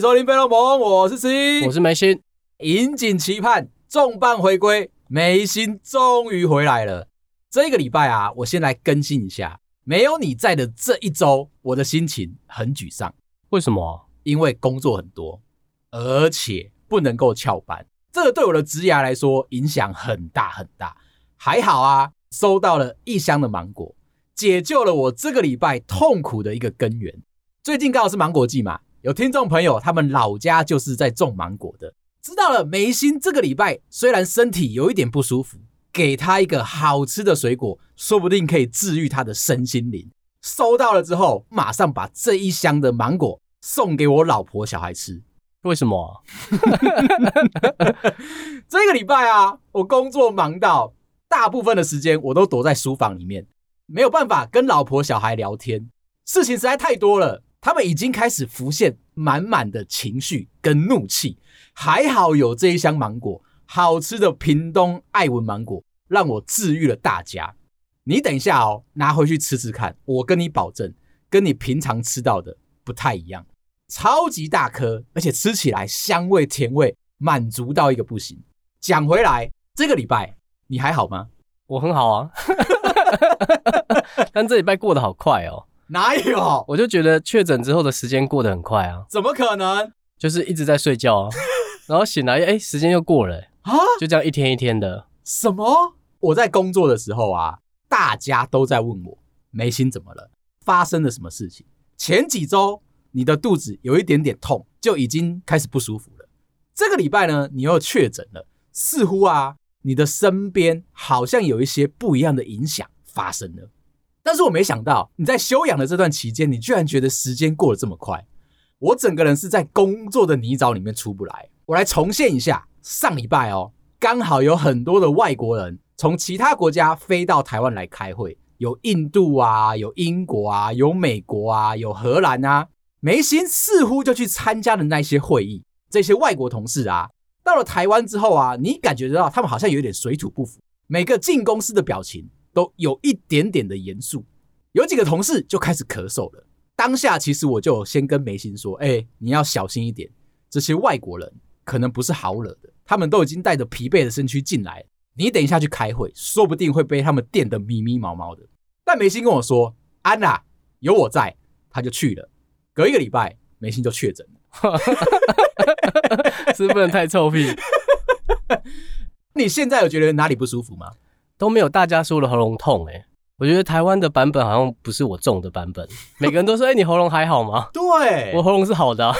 收听《贝洛蒙》，我是 C，我是梅心，引颈期盼重磅回归，梅心终于回来了。这个礼拜啊，我先来更新一下，没有你在的这一周，我的心情很沮丧。为什么？因为工作很多，而且不能够翘班，这个对我的职涯来说影响很大很大。还好啊，收到了一箱的芒果，解救了我这个礼拜痛苦的一个根源。最近刚好是芒果季嘛，有听众朋友他们老家就是在种芒果的，知道了。梅心这个礼拜虽然身体有一点不舒服。给他一个好吃的水果，说不定可以治愈他的身心灵。收到了之后，马上把这一箱的芒果送给我老婆小孩吃。为什么？这个礼拜啊，我工作忙到大部分的时间我都躲在书房里面，没有办法跟老婆小孩聊天。事情实在太多了，他们已经开始浮现满满的情绪跟怒气。还好有这一箱芒果。好吃的屏东爱文芒果让我治愈了大家。你等一下哦，拿回去吃吃看。我跟你保证，跟你平常吃到的不太一样。超级大颗，而且吃起来香味甜味满足到一个不行。讲回来，这个礼拜你还好吗？我很好啊，但这礼拜过得好快哦。哪有？我就觉得确诊之后的时间过得很快啊。怎么可能？就是一直在睡觉啊，然后醒来，哎，时间又过了。啊！就这样一天一天的。什么？我在工作的时候啊，大家都在问我眉心怎么了，发生了什么事情？前几周你的肚子有一点点痛，就已经开始不舒服了。这个礼拜呢，你又确诊了，似乎啊，你的身边好像有一些不一样的影响发生了。但是我没想到你在休养的这段期间，你居然觉得时间过得这么快。我整个人是在工作的泥沼里面出不来。我来重现一下。上礼拜哦，刚好有很多的外国人从其他国家飞到台湾来开会，有印度啊，有英国啊，有美国啊，有荷兰啊。梅心似乎就去参加了那些会议。这些外国同事啊，到了台湾之后啊，你感觉得到他们好像有点水土不服，每个进公司的表情都有一点点的严肃。有几个同事就开始咳嗽了。当下其实我就先跟梅心说：“哎，你要小心一点，这些外国人。”可能不是好惹的，他们都已经带着疲惫的身躯进来，你等一下去开会，说不定会被他们电得迷迷毛毛的。但梅心跟我说：“安娜，有我在。”他就去了。隔一个礼拜，梅心就确诊了，是不能太臭屁。你现在有觉得哪里不舒服吗？都没有大家说的喉咙痛哎、欸。我觉得台湾的版本好像不是我中的版本，每个人都说：“哎、欸，你喉咙还好吗？”对，我喉咙是好的、啊。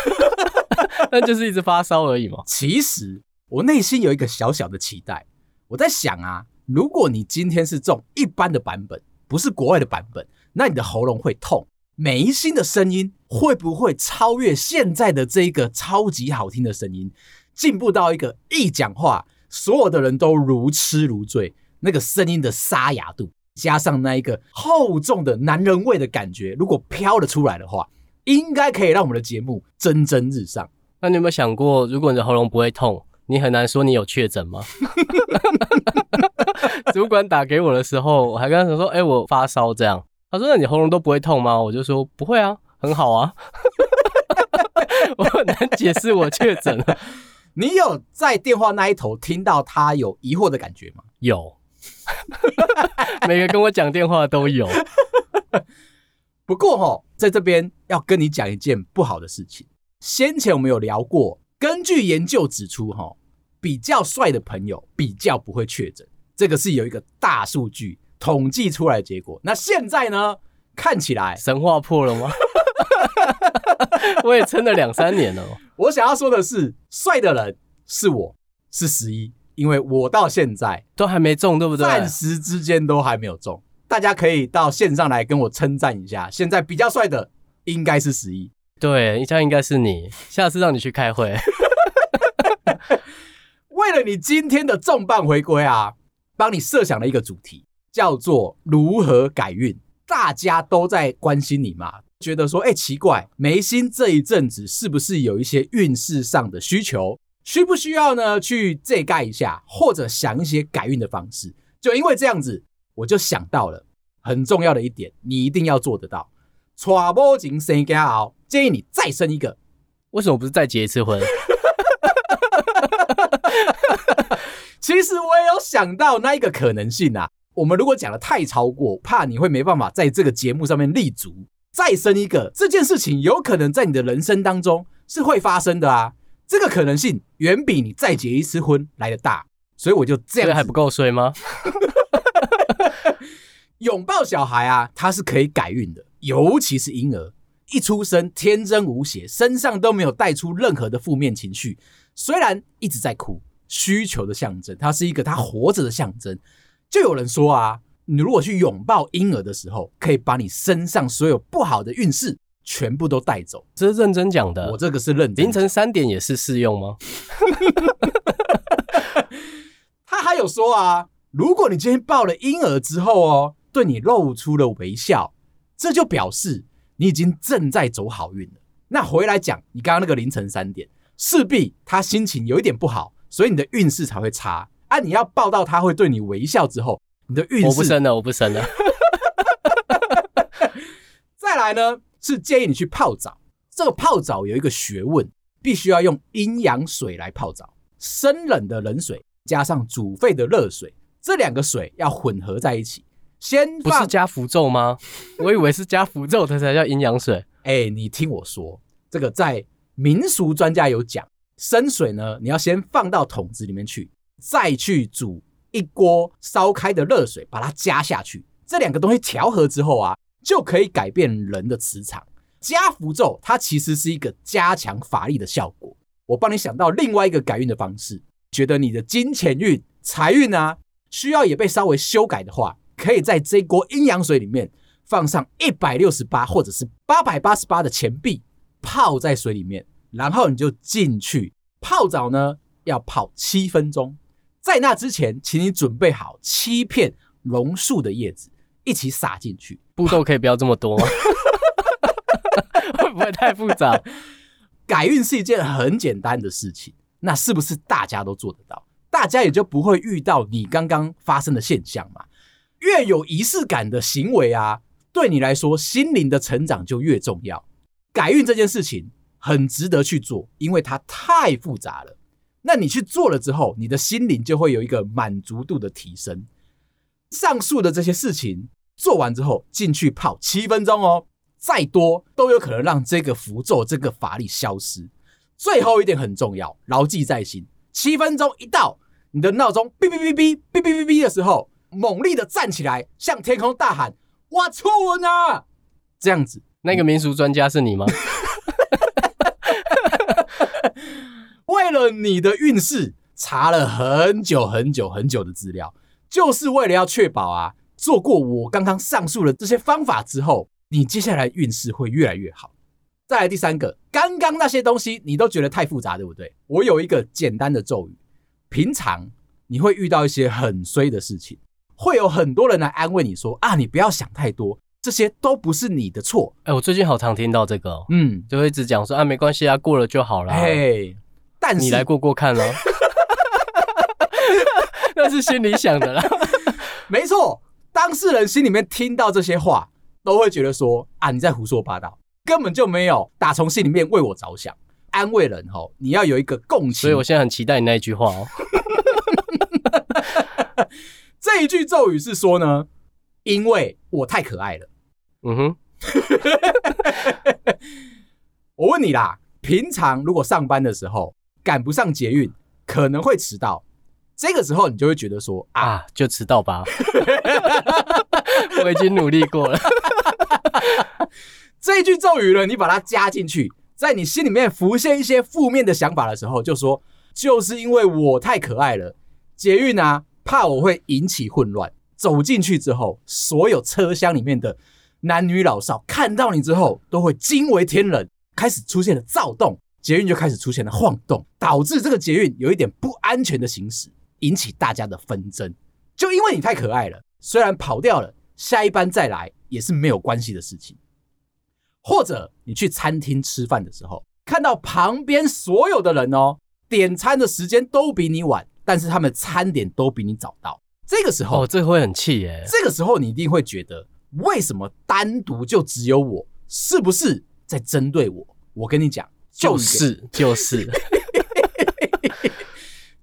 那就是一直发烧而已嘛。其实我内心有一个小小的期待，我在想啊，如果你今天是中一般的版本，不是国外的版本，那你的喉咙会痛，梅心的声音会不会超越现在的这一个超级好听的声音，进步到一个一讲话所有的人都如痴如醉，那个声音的沙哑度，加上那一个厚重的男人味的感觉，如果飘了出来的话，应该可以让我们的节目蒸蒸日上。那你有没有想过，如果你的喉咙不会痛，你很难说你有确诊吗？主管打给我的时候，我还跟他说：“哎、欸，我发烧。”这样，他说：“那你喉咙都不会痛吗？”我就说：“不会啊，很好啊。”我很难解释我确诊了。你有在电话那一头听到他有疑惑的感觉吗？有，每个跟我讲电话都有。不过齁，在这边要跟你讲一件不好的事情。先前我们有聊过，根据研究指出，哈，比较帅的朋友比较不会确诊，这个是有一个大数据统计出来的结果。那现在呢，看起来神话破了吗？我也撑了两三年了。我想要说的是，帅的人是我，是十一，因为我到现在都还没中，对不对？暂时之间都还没有中。大家可以到线上来跟我称赞一下，现在比较帅的应该是十一。对，这样应该是你。下次让你去开会。为了你今天的重磅回归啊，帮你设想了一个主题，叫做如何改运。大家都在关心你嘛，觉得说，哎，奇怪，眉心这一阵子是不是有一些运势上的需求？需不需要呢？去这盖一下，或者想一些改运的方式？就因为这样子，我就想到了很重要的一点，你一定要做得到。娶某前生家后，建议你再生一个，为什么不是再结一次婚？其实我也有想到那一个可能性啊。我们如果讲的太超过，怕你会没办法在这个节目上面立足。再生一个这件事情，有可能在你的人生当中是会发生的啊。这个可能性远比你再结一次婚来的大，所以我就这样。这还不够衰吗？拥抱小孩啊，它是可以改运的，尤其是婴儿一出生天真无邪，身上都没有带出任何的负面情绪，虽然一直在哭，需求的象征，它是一个他活着的象征。就有人说啊，你如果去拥抱婴儿的时候，可以把你身上所有不好的运势全部都带走。这是认真讲的，我这个是认真。凌晨三点也是适用吗？他还有说啊，如果你今天抱了婴儿之后哦，对你露出了微笑，这就表示你已经正在走好运了。那回来讲，你刚刚那个凌晨三点，势必他心情有一点不好，所以你的运势才会差。啊！你要抱到他会对你微笑之后，你的运势。我不生了，我不生了。再来呢，是建议你去泡澡。这个泡澡有一个学问，必须要用阴阳水来泡澡。生冷的冷水加上煮沸的热水，这两个水要混合在一起。先不是加符咒吗？我以为是加符咒，它才叫阴阳水。哎，你听我说，这个在民俗专家有讲，生水呢，你要先放到桶子里面去。再去煮一锅烧开的热水，把它加下去，这两个东西调和之后啊，就可以改变人的磁场。加符咒它其实是一个加强法力的效果。我帮你想到另外一个改运的方式，觉得你的金钱运、财运啊，需要也被稍微修改的话，可以在这锅阴阳水里面放上一百六十八或者是八百八十八的钱币，泡在水里面，然后你就进去泡澡呢，要泡七分钟。在那之前，请你准备好七片榕树的叶子，一起撒进去。步骤可以不要这么多吗？会不会太复杂？改运是一件很简单的事情，那是不是大家都做得到？大家也就不会遇到你刚刚发生的现象嘛。越有仪式感的行为啊，对你来说心灵的成长就越重要。改运这件事情很值得去做，因为它太复杂了。那你去做了之后，你的心灵就会有一个满足度的提升。上述的这些事情做完之后，进去泡七分钟哦，再多都有可能让这个符咒、这个法力消失。最后一点很重要，牢记在心：七分钟一到，你的闹钟哔哔哔哔哔哔哔哔的时候，猛力的站起来，向天空大喊：“我错了！”这样子，那个民俗专家是你吗？为了你的运势，查了很久很久很久的资料，就是为了要确保啊，做过我刚刚上述的这些方法之后，你接下来运势会越来越好。再来第三个，刚刚那些东西你都觉得太复杂，对不对？我有一个简单的咒语，平常你会遇到一些很衰的事情，会有很多人来安慰你说啊，你不要想太多，这些都不是你的错。哎，我最近好常听到这个哦，嗯，就会一直讲说啊，没关系啊，过了就好了。嘿。但是你来过过看了，那是心里想的啦。没错，当事人心里面听到这些话，都会觉得说啊，你在胡说八道，根本就没有打从心里面为我着想，安慰人哦，你要有一个共情。所以我现在很期待你那一句话哦。这一句咒语是说呢，因为我太可爱了。嗯哼。我问你啦，平常如果上班的时候。赶不上捷运，可能会迟到。这个时候，你就会觉得说啊，啊，就迟到吧。我已经努力过了。这一句咒语呢，你把它加进去，在你心里面浮现一些负面的想法的时候，就说就是因为我太可爱了，捷运啊，怕我会引起混乱。走进去之后，所有车厢里面的男女老少看到你之后，都会惊为天人，开始出现了躁动。捷运就开始出现了晃动，导致这个捷运有一点不安全的行驶，引起大家的纷争。就因为你太可爱了，虽然跑掉了，下一班再来也是没有关系的事情。或者你去餐厅吃饭的时候，看到旁边所有的人哦，点餐的时间都比你晚，但是他们餐点都比你早到，这个时候哦，这会很气耶。这个时候你一定会觉得，为什么单独就只有我？是不是在针对我？我跟你讲。就是就是，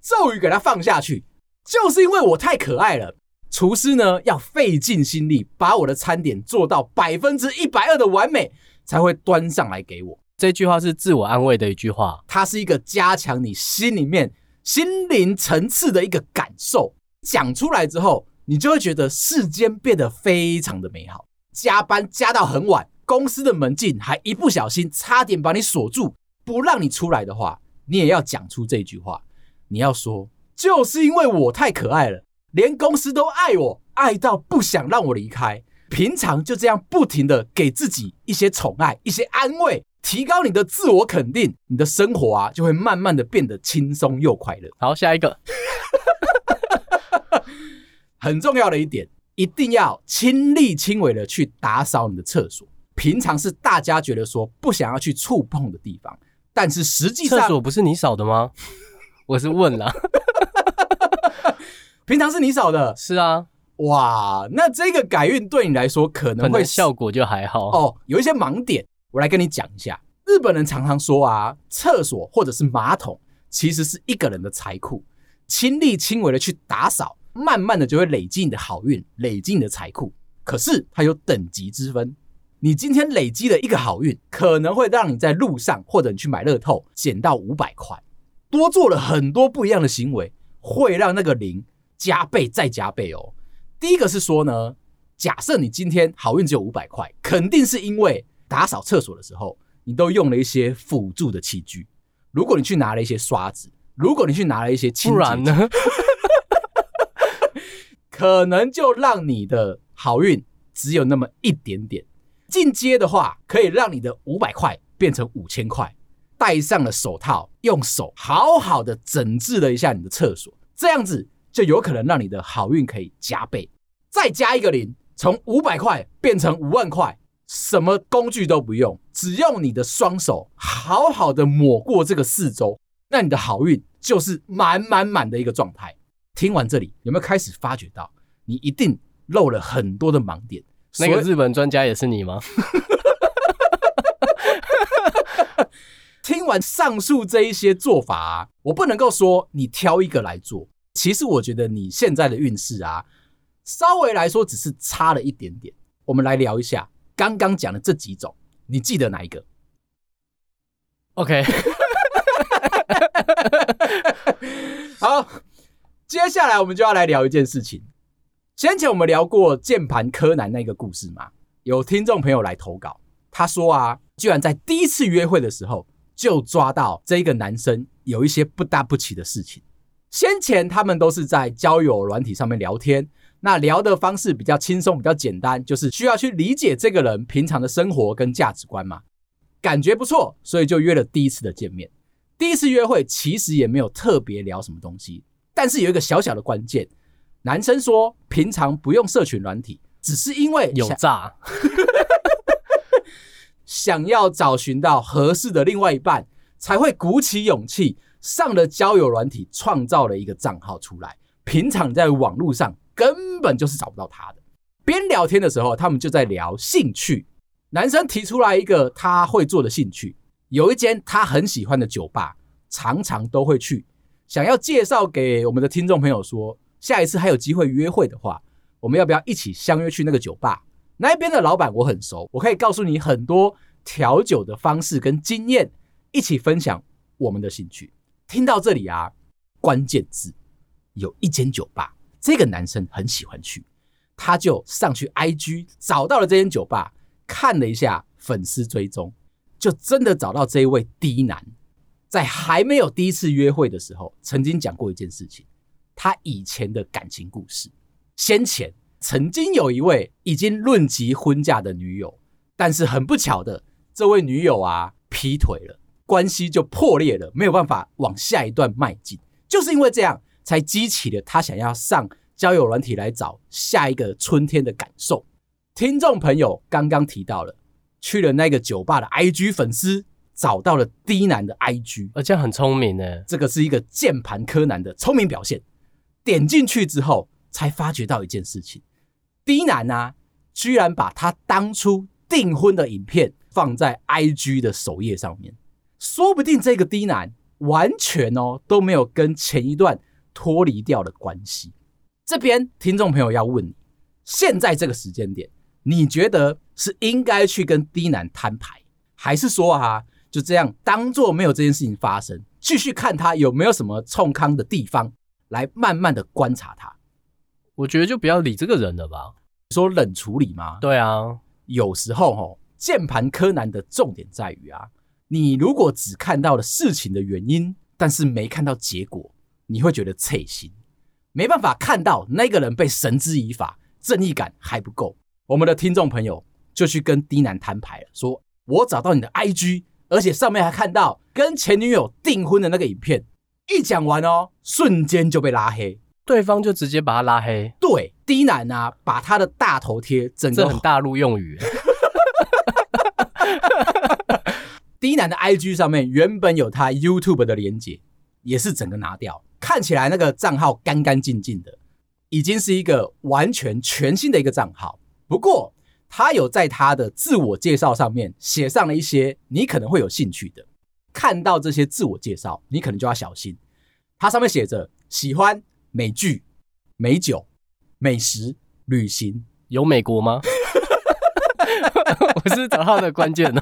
咒语给它放下去，就是因为我太可爱了。厨师呢，要费尽心力把我的餐点做到百分之一百二的完美，才会端上来给我。这句话是自我安慰的一句话，它是一个加强你心里面心灵层次的一个感受。讲出来之后，你就会觉得世间变得非常的美好。加班加到很晚，公司的门禁还一不小心差点把你锁住，不让你出来的话，你也要讲出这句话。你要说，就是因为我太可爱了。连公司都爱我，爱到不想让我离开。平常就这样不停的给自己一些宠爱、一些安慰，提高你的自我肯定，你的生活啊就会慢慢的变得轻松又快乐。好，下一个，很重要的一点，一定要亲力亲为的去打扫你的厕所。平常是大家觉得说不想要去触碰的地方，但是实际上，厕所不是你扫的吗？我是问了。平常是你扫的，是啊，哇，那这个改运对你来说可能会效果就还好哦，有一些盲点，我来跟你讲一下。日本人常常说啊，厕所或者是马桶其实是一个人的财库，亲力亲为的去打扫，慢慢的就会累积你的好运，累积你的财库。可是它有等级之分，你今天累积了一个好运，可能会让你在路上或者你去买乐透捡到五百块，多做了很多不一样的行为，会让那个零。加倍再加倍哦！第一个是说呢，假设你今天好运只有五百块，肯定是因为打扫厕所的时候，你都用了一些辅助的器具。如果你去拿了一些刷子，如果你去拿了一些清洁剂，不然呢，可能就让你的好运只有那么一点点。进阶的话，可以让你的五百块变成五千块。戴上了手套，用手好好的整治了一下你的厕所，这样子。就有可能让你的好运可以加倍，再加一个零，从五百块变成五万块，什么工具都不用，只用你的双手好好的抹过这个四周，那你的好运就是满满满的一个状态。听完这里，有没有开始发觉到你一定漏了很多的盲点？那个日本专家也是你吗？听完上述这一些做法啊，我不能够说你挑一个来做。其实我觉得你现在的运势啊，稍微来说只是差了一点点。我们来聊一下刚刚讲的这几种，你记得哪一个？OK，好，接下来我们就要来聊一件事情。先前我们聊过键盘柯南那个故事嘛，有听众朋友来投稿，他说啊，居然在第一次约会的时候就抓到这个男生有一些不大不起的事情。先前他们都是在交友软体上面聊天，那聊的方式比较轻松，比较简单，就是需要去理解这个人平常的生活跟价值观嘛，感觉不错，所以就约了第一次的见面。第一次约会其实也没有特别聊什么东西，但是有一个小小的关键，男生说平常不用社群软体，只是因为有诈，想要找寻到合适的另外一半，才会鼓起勇气。上了交友软体，创造了一个账号出来。平常在网络上根本就是找不到他的。边聊天的时候，他们就在聊兴趣。男生提出来一个他会做的兴趣，有一间他很喜欢的酒吧，常常都会去。想要介绍给我们的听众朋友说，下一次还有机会约会的话，我们要不要一起相约去那个酒吧？那一边的老板我很熟，我可以告诉你很多调酒的方式跟经验，一起分享我们的兴趣。听到这里啊，关键字有一间酒吧，这个男生很喜欢去，他就上去 IG 找到了这间酒吧，看了一下粉丝追踪，就真的找到这一位 D 男。在还没有第一次约会的时候，曾经讲过一件事情，他以前的感情故事。先前曾经有一位已经论及婚嫁的女友，但是很不巧的，这位女友啊劈腿了。关系就破裂了，没有办法往下一段迈进，就是因为这样，才激起了他想要上交友软体来找下一个春天的感受。听众朋友刚刚提到了，去了那个酒吧的 IG 粉丝找到了 D 男的 IG，而且很聪明呢，这个是一个键盘柯南的聪明表现。点进去之后，才发觉到一件事情：D 男啊，居然把他当初订婚的影片放在 IG 的首页上面。说不定这个 D 男完全哦都没有跟前一段脱离掉的关系。这边听众朋友要问你，现在这个时间点，你觉得是应该去跟 D 男摊牌，还是说啊就这样当做没有这件事情发生，继续看他有没有什么冲康的地方，来慢慢的观察他？我觉得就不要理这个人了吧。说冷处理吗？对啊，有时候哦，键盘柯南的重点在于啊，你如果只看到了事情的原因，但是没看到结果，你会觉得刺心，没办法看到那个人被绳之以法，正义感还不够。我们的听众朋友就去跟低男摊牌了，说我找到你的 IG，而且上面还看到跟前女友订婚的那个影片。一讲完哦，瞬间就被拉黑。对方就直接把他拉黑。对，D 男啊，把他的大头贴整个很大陆用语。D 男的 IG 上面原本有他 YouTube 的连接，也是整个拿掉，看起来那个账号干干净净的，已经是一个完全全新的一个账号。不过他有在他的自我介绍上面写上了一些你可能会有兴趣的，看到这些自我介绍，你可能就要小心。他上面写着喜欢。美剧、美酒、美食、旅行，有美国吗？我是找到的关键呢。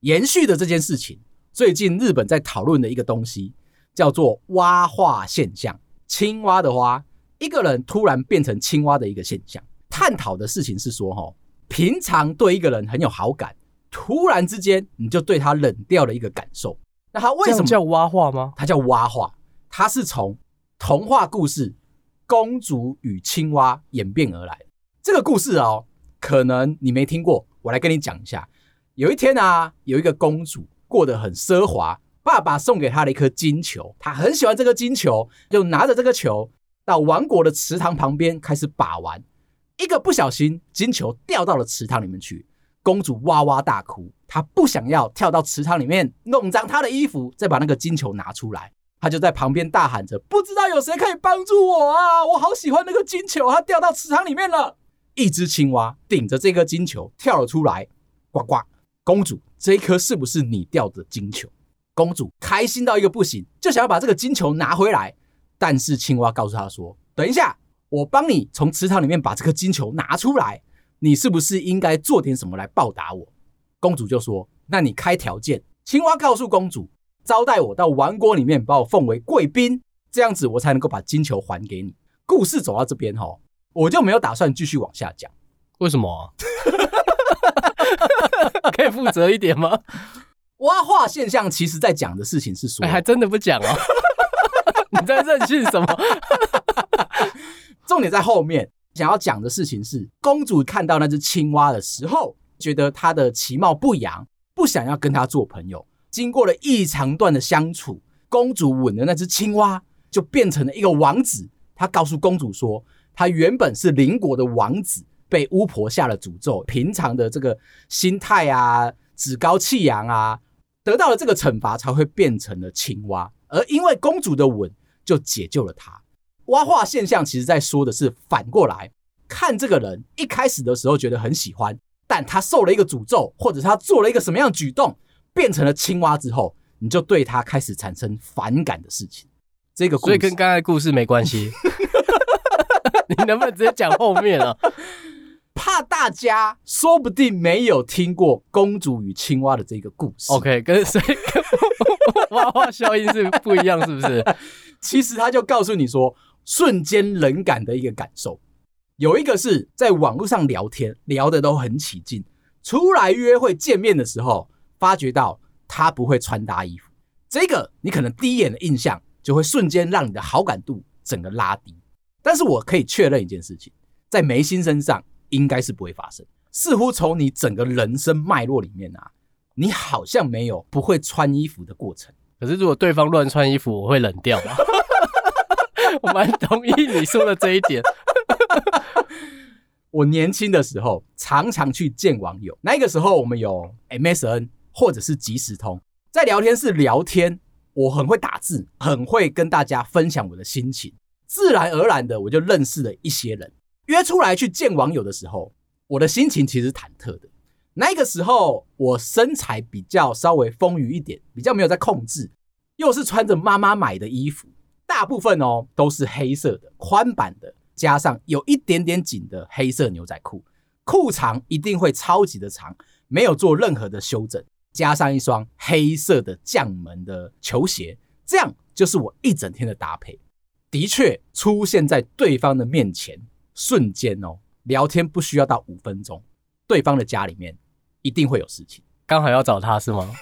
延续的这件事情，最近日本在讨论的一个东西叫做“蛙化现象”。青蛙的蛙，一个人突然变成青蛙的一个现象。探讨的事情是说，哈，平常对一个人很有好感，突然之间你就对他冷掉了一个感受。那他为什么叫蛙化吗？他叫蛙化，他是从。童话故事《公主与青蛙》演变而来。这个故事哦，可能你没听过，我来跟你讲一下。有一天啊，有一个公主过得很奢华，爸爸送给她了一颗金球，她很喜欢这个金球，就拿着这个球到王国的池塘旁边开始把玩。一个不小心，金球掉到了池塘里面去，公主哇哇大哭，她不想要跳到池塘里面弄脏她的衣服，再把那个金球拿出来。他就在旁边大喊着：“不知道有谁可以帮助我啊！我好喜欢那个金球，它掉到池塘里面了。”一只青蛙顶着这颗金球跳了出来，呱呱！公主，这一颗是不是你掉的金球？公主开心到一个不行，就想要把这个金球拿回来。但是青蛙告诉她说：“等一下，我帮你从池塘里面把这颗金球拿出来，你是不是应该做点什么来报答我？”公主就说：“那你开条件。”青蛙告诉公主。招待我到王国里面，把我奉为贵宾，这样子我才能够把金球还给你。故事走到这边哈，我就没有打算继续往下讲。为什么啊？可以负责一点吗？蛙化现象其实在讲的事情是说，还真的不讲哦。你在任性什么？重点在后面，想要讲的事情是，公主看到那只青蛙的时候，觉得它的其貌不扬，不想要跟它做朋友。经过了一长段的相处，公主吻的那只青蛙就变成了一个王子。他告诉公主说，他原本是邻国的王子，被巫婆下了诅咒，平常的这个心态啊，趾高气扬啊，得到了这个惩罚，才会变成了青蛙。而因为公主的吻，就解救了他。蛙化现象其实在说的是反过来，看这个人一开始的时候觉得很喜欢，但他受了一个诅咒，或者他做了一个什么样的举动。变成了青蛙之后，你就对他开始产生反感的事情。这个故事所以跟刚才故事没关系。你能不能直接讲后面啊？怕大家说不定没有听过公主与青蛙的这个故事。OK，跟所以跟蛙化效应是不一样，是不是？其实他就告诉你说，瞬间冷感的一个感受。有一个是在网络上聊天，聊得都很起劲，出来约会见面的时候。发觉到他不会穿搭衣服，这个你可能第一眼的印象就会瞬间让你的好感度整个拉低。但是我可以确认一件事情，在眉心身上应该是不会发生。似乎从你整个人生脉络里面啊，你好像没有不会穿衣服的过程。可是如果对方乱穿衣服，我会冷掉吗？我蛮同意你说的这一点。我年轻的时候常常去见网友，那个时候我们有 MSN。或者是即时通，在聊天室聊天，我很会打字，很会跟大家分享我的心情，自然而然的我就认识了一些人。约出来去见网友的时候，我的心情其实忐忑的。那个时候我身材比较稍微丰腴一点，比较没有在控制，又是穿着妈妈买的衣服，大部分哦都是黑色的宽版的，加上有一点点紧的黑色牛仔裤，裤长一定会超级的长，没有做任何的修整，加上一双黑色的将门的球鞋，这样就是我一整天的搭配。的确出现在对方的面前，瞬间哦，聊天不需要到五分钟，对方的家里面一定会有事情。刚好要找他是吗？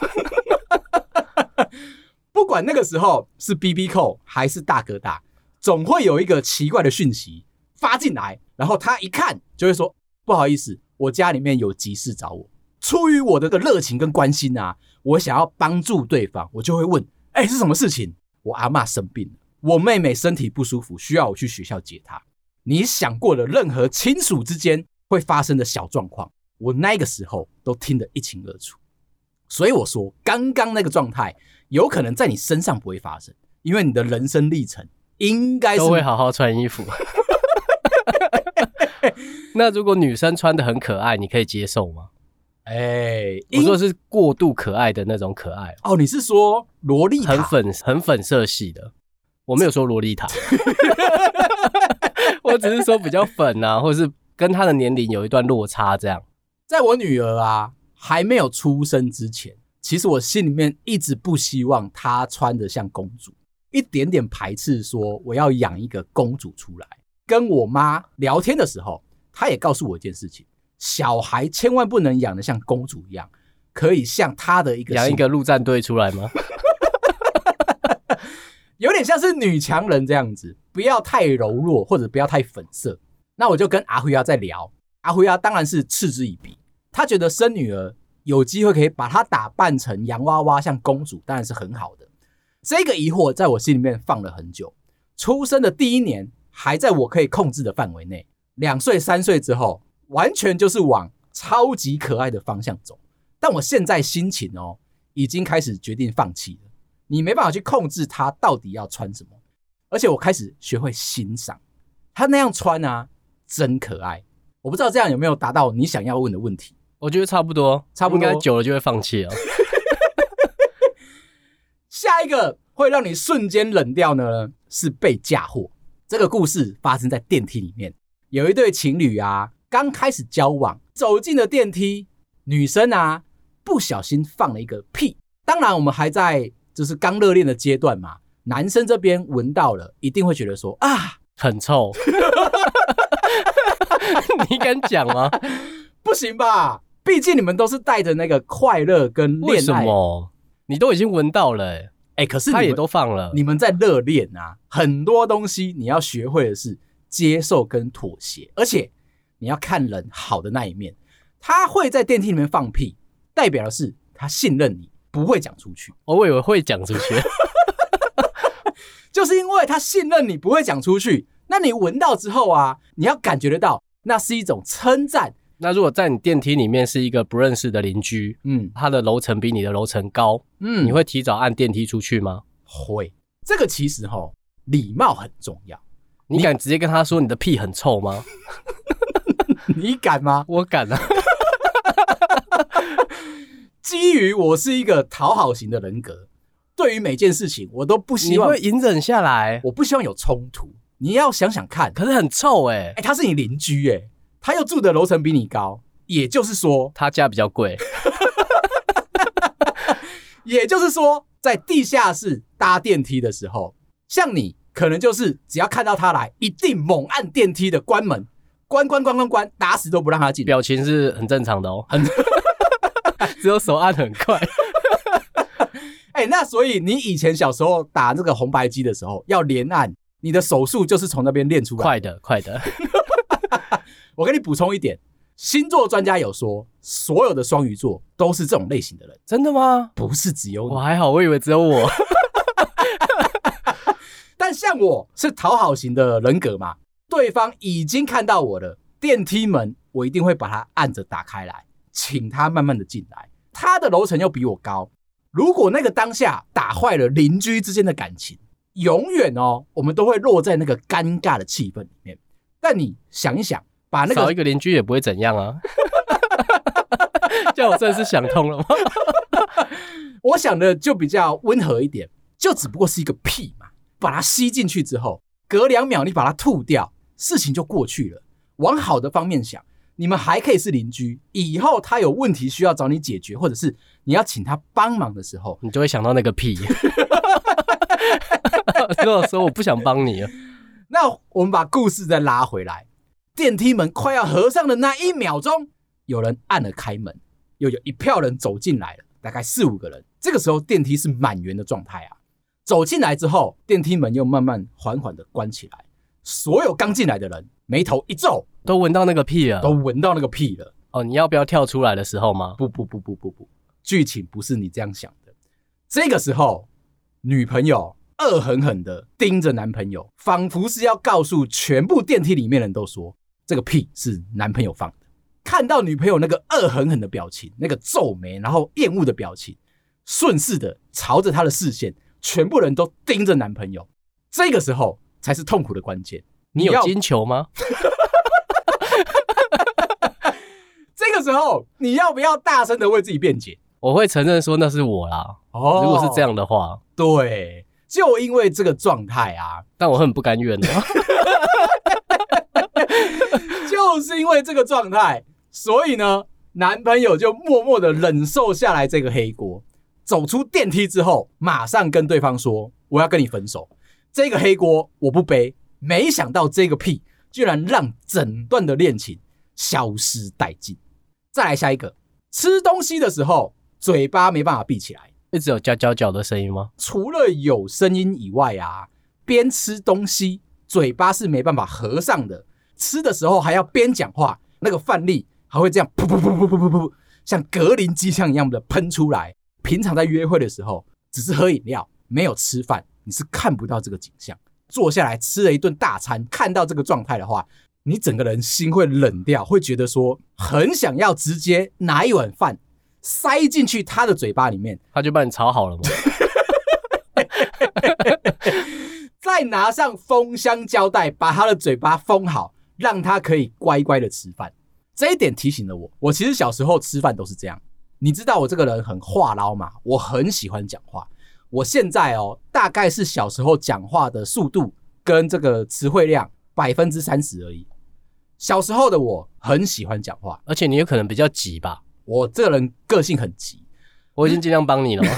不管那个时候是 BB Call 还是大哥大，总会有一个奇怪的讯息发进来，然后他一看就会说：“不好意思，我家里面有急事找我。”出于我的个热情跟关心啊，我想要帮助对方，我就会问：“哎，是什么事情？”我阿嬷生病了。我妹妹身体不舒服，需要我去学校接她。你想过的任何亲属之间会发生的小状况，我那个时候都听得一清二楚。所以我说，刚刚那个状态有可能在你身上不会发生，因为你的人生历程应该是都会好好穿衣服。那如果女生穿的很可爱，你可以接受吗？哎、欸，我说的是过度可爱的那种可爱哦。你是说萝莉塔？很粉很粉色系的。我没有说萝莉塔，我只是说比较粉啊，或者是跟她的年龄有一段落差这样。在我女儿啊还没有出生之前，其实我心里面一直不希望她穿的像公主，一点点排斥说我要养一个公主出来。跟我妈聊天的时候，她也告诉我一件事情：小孩千万不能养的像公主一样，可以像她的一个养一个陆战队出来吗？有点像是女强人这样子，不要太柔弱，或者不要太粉色。那我就跟阿辉亚在聊，阿辉亚当然是嗤之以鼻。他觉得生女儿有机会可以把她打扮成洋娃娃，像公主，当然是很好的。这个疑惑在我心里面放了很久。出生的第一年还在我可以控制的范围内，两岁、三岁之后，完全就是往超级可爱的方向走。但我现在心情哦，已经开始决定放弃了。你没办法去控制他到底要穿什么，而且我开始学会欣赏他那样穿啊，真可爱。我不知道这样有没有达到你想要问的问题？我觉得差不多，差不多，应该久了就会放弃了。下一个会让你瞬间冷掉呢，是被嫁祸。这个故事发生在电梯里面，有一对情侣啊，刚开始交往，走进了电梯，女生啊不小心放了一个屁。当然，我们还在。就是刚热恋的阶段嘛，男生这边闻到了，一定会觉得说啊，很臭。你敢讲吗？不行吧？毕竟你们都是带着那个快乐跟恋爱。为什么？你都已经闻到了、欸，哎、欸，可是他也都放了。你们在热恋啊，很多东西你要学会的是接受跟妥协，而且你要看人好的那一面。他会在电梯里面放屁，代表的是他信任你。不会讲出去，我以为会讲出去，就是因为他信任你不会讲出去。那你闻到之后啊，你要感觉得到，那是一种称赞。那如果在你电梯里面是一个不认识的邻居，嗯，他的楼层比你的楼层高，嗯，你会提早按电梯出去吗？会。这个其实哈，礼貌很重要。你敢直接跟他说你的屁很臭吗？你敢吗？我敢啊。基于我是一个讨好型的人格，对于每件事情我都不希望你会隐忍下来，我不希望有冲突。你要想想看，可是很臭哎、欸，哎、欸，他是你邻居哎、欸，他又住的楼层比你高，也就是说他家比较贵，也就是说在地下室搭电梯的时候，像你可能就是只要看到他来，一定猛按电梯的关门，关关关关关，打死都不让他进。表情是很正常的哦，很。只有手按很快，哎、欸，那所以你以前小时候打这个红白机的时候要连按，你的手速就是从那边练出来的。快的，快的。我跟你补充一点，星座专家有说，所有的双鱼座都是这种类型的人。真的吗？不是只有你。我还好，我以为只有我。但像我是讨好型的人格嘛，对方已经看到我了电梯门，我一定会把它按着打开来，请他慢慢的进来。他的楼层又比我高，如果那个当下打坏了邻居之间的感情，永远哦，我们都会落在那个尴尬的气氛里面。但你想一想，把那个少一个邻居也不会怎样啊。叫我真的是想通了吗？我想的就比较温和一点，就只不过是一个屁嘛，把它吸进去之后，隔两秒你把它吐掉，事情就过去了。往好的方面想，你们还可以是邻居，以后他有问题需要找你解决，或者是你要请他帮忙的时候，你就会想到那个屁。跟我说我不想帮你了。那我们把故事再拉回来，电梯门快要合上的那一秒钟，有人按了开门，又有一票人走进来了，大概四五个人。这个时候电梯是满员的状态啊。走进来之后，电梯门又慢慢缓缓的关起来。所有刚进来的人眉头一皱，都闻到那个屁了，都闻到那个屁了。哦，你要不要跳出来的时候吗？不不不不不不，剧情不是你这样想的。这个时候，女朋友恶狠狠的盯着男朋友，仿佛是要告诉全部电梯里面人都说，这个屁是男朋友放的。看到女朋友那个恶狠狠的表情，那个皱眉然后厌恶的表情，顺势的朝着他的视线，全部人都盯着男朋友。这个时候。才是痛苦的关键。你有金球吗？这个时候，你要不要大声的为自己辩解？我会承认说那是我啦。哦，如果是这样的话，对，就因为这个状态啊，但我很不甘愿的。就是因为这个状态，所以呢，男朋友就默默的忍受下来这个黑锅。走出电梯之后，马上跟对方说：“我要跟你分手。”这个黑锅我不背，没想到这个屁居然让整段的恋情消失殆尽。再来下一个，吃东西的时候嘴巴没办法闭起来，一直有嚼嚼嚼的声音吗？除了有声音以外啊，边吃东西嘴巴是没办法合上的，吃的时候还要边讲话，那个饭粒还会这样噗噗噗噗噗噗噗，像格林机枪一样的喷出来。平常在约会的时候，只是喝饮料，没有吃饭。你是看不到这个景象，坐下来吃了一顿大餐，看到这个状态的话，你整个人心会冷掉，会觉得说很想要直接拿一碗饭塞进去他的嘴巴里面，他就帮你炒好了吗？再拿上封箱胶带把他的嘴巴封好，让他可以乖乖的吃饭。这一点提醒了我，我其实小时候吃饭都是这样。你知道我这个人很话唠嘛，我很喜欢讲话。我现在哦，大概是小时候讲话的速度跟这个词汇量百分之三十而已。小时候的我很喜欢讲话，而且你有可能比较急吧？我这个人个性很急，我已经尽量帮你了。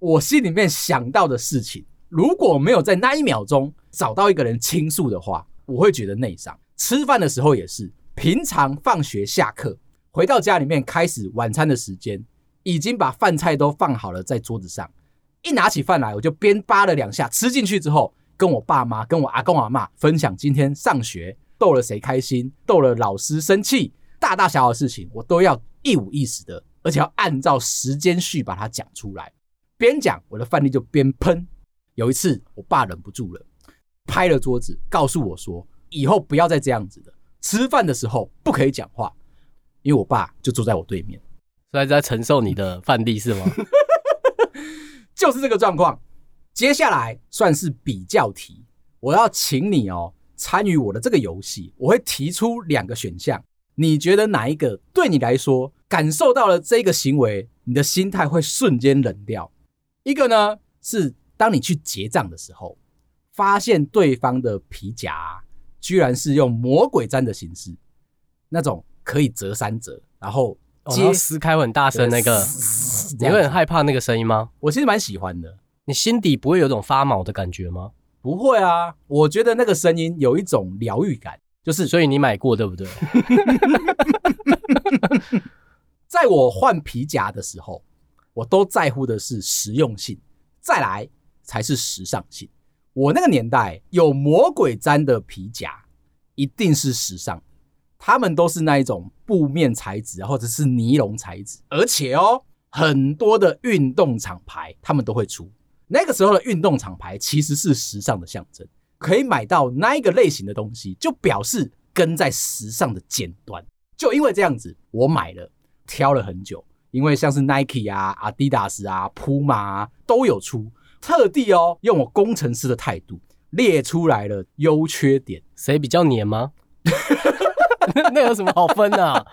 我心里面想到的事情，如果没有在那一秒钟找到一个人倾诉的话，我会觉得内伤。吃饭的时候也是，平常放学下课回到家里面开始晚餐的时间。已经把饭菜都放好了在桌子上，一拿起饭来我就边扒了两下，吃进去之后，跟我爸妈、跟我阿公阿嬷分享今天上学逗了谁开心，逗了老师生气，大大小小的事情我都要一五一十的，而且要按照时间序把它讲出来。边讲我的饭粒就边喷。有一次我爸忍不住了，拍了桌子，告诉我说：“以后不要再这样子了，吃饭的时候不可以讲话。”因为我爸就坐在我对面。在在承受你的饭粒是吗？就是这个状况。接下来算是比较题，我要请你哦参与我的这个游戏。我会提出两个选项，你觉得哪一个对你来说感受到了这个行为，你的心态会瞬间冷掉？一个呢是当你去结账的时候，发现对方的皮夹居然是用魔鬼毡的形式，那种可以折三折，然后。接撕开很大声那个，你会很害怕那个声音吗？我其实蛮喜欢的。你心底不会有种发毛的感觉吗？不会啊，我觉得那个声音有一种疗愈感，就是所以你买过对不对？在我换皮夹的时候，我都在乎的是实用性，再来才是时尚性。我那个年代有魔鬼毡的皮夹，一定是时尚。他们都是那一种布面材质，或者是尼龙材质，而且哦，很多的运动厂牌他们都会出。那个时候的运动厂牌其实是时尚的象征，可以买到那一个类型的东西，就表示跟在时尚的尖端。就因为这样子，我买了，挑了很久，因为像是 Nike 啊、Adidas 啊、Puma 都有出，特地哦用我工程师的态度列出来了优缺点，谁比较黏吗？那有什么好分的啊？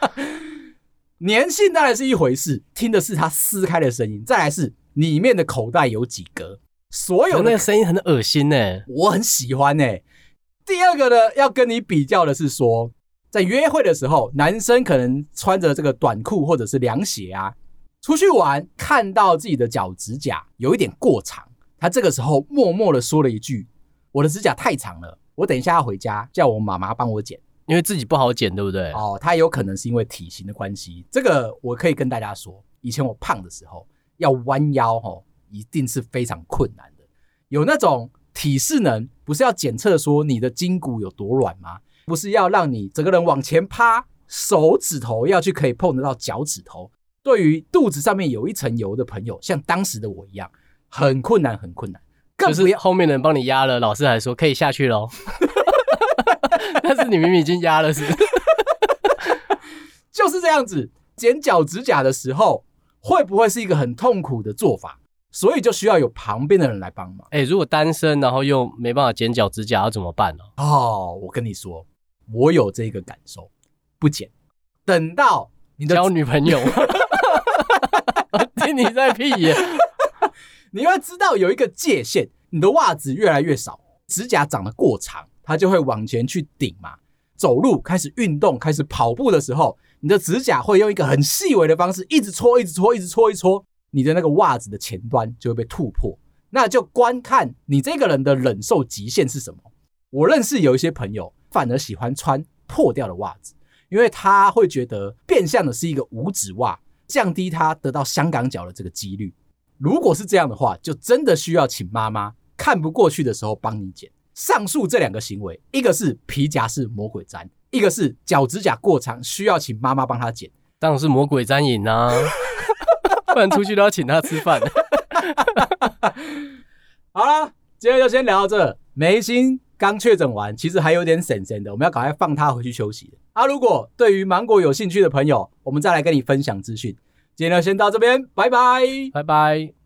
粘性当然是一回事，听的是它撕开的声音，再来是里面的口袋有几格，所有那个声音很恶心呢、欸，我很喜欢呢、欸。第二个呢，要跟你比较的是说，在约会的时候，男生可能穿着这个短裤或者是凉鞋啊，出去玩，看到自己的脚指甲有一点过长，他这个时候默默的说了一句：“我的指甲太长了，我等一下要回家，叫我妈妈帮我剪。”因为自己不好减，对不对？哦，他有可能是因为体型的关系。这个我可以跟大家说，以前我胖的时候要弯腰哦，一定是非常困难的。有那种体适能，不是要检测说你的筋骨有多软吗？不是要让你整个人往前趴，手指头要去可以碰得到脚趾头。对于肚子上面有一层油的朋友，像当时的我一样，很困难，很困难。更不要后面的人帮你压了，老师还说可以下去喽。但是你明明已经压了，是不是？就是这样子。剪脚指甲的时候，会不会是一个很痛苦的做法？所以就需要有旁边的人来帮忙。哎、欸，如果单身，然后又没办法剪脚指甲，要怎么办呢？哦，我跟你说，我有这个感受，不剪，等到你的交女朋友，听你在屁眼！你会知道有一个界限，你的袜子越来越少，指甲长得过长。他就会往前去顶嘛，走路开始运动，开始跑步的时候，你的指甲会用一个很细微的方式，一直搓，一直搓，一直搓，一搓，你的那个袜子的前端就会被突破。那就观看你这个人的忍受极限是什么。我认识有一些朋友，反而喜欢穿破掉的袜子，因为他会觉得变相的是一个五指袜，降低他得到香港脚的这个几率。如果是这样的话，就真的需要请妈妈看不过去的时候帮你剪。上述这两个行为，一个是皮夹式魔鬼粘，一个是脚趾甲过长需要请妈妈帮他剪，当然是魔鬼粘瘾啊，不然出去都要请他吃饭。好了，今天就先聊到这。眉心刚确诊完，其实还有点神神的，我们要赶快放他回去休息。啊，如果对于芒果有兴趣的朋友，我们再来跟你分享资讯。今天就先到这边，拜拜，拜拜。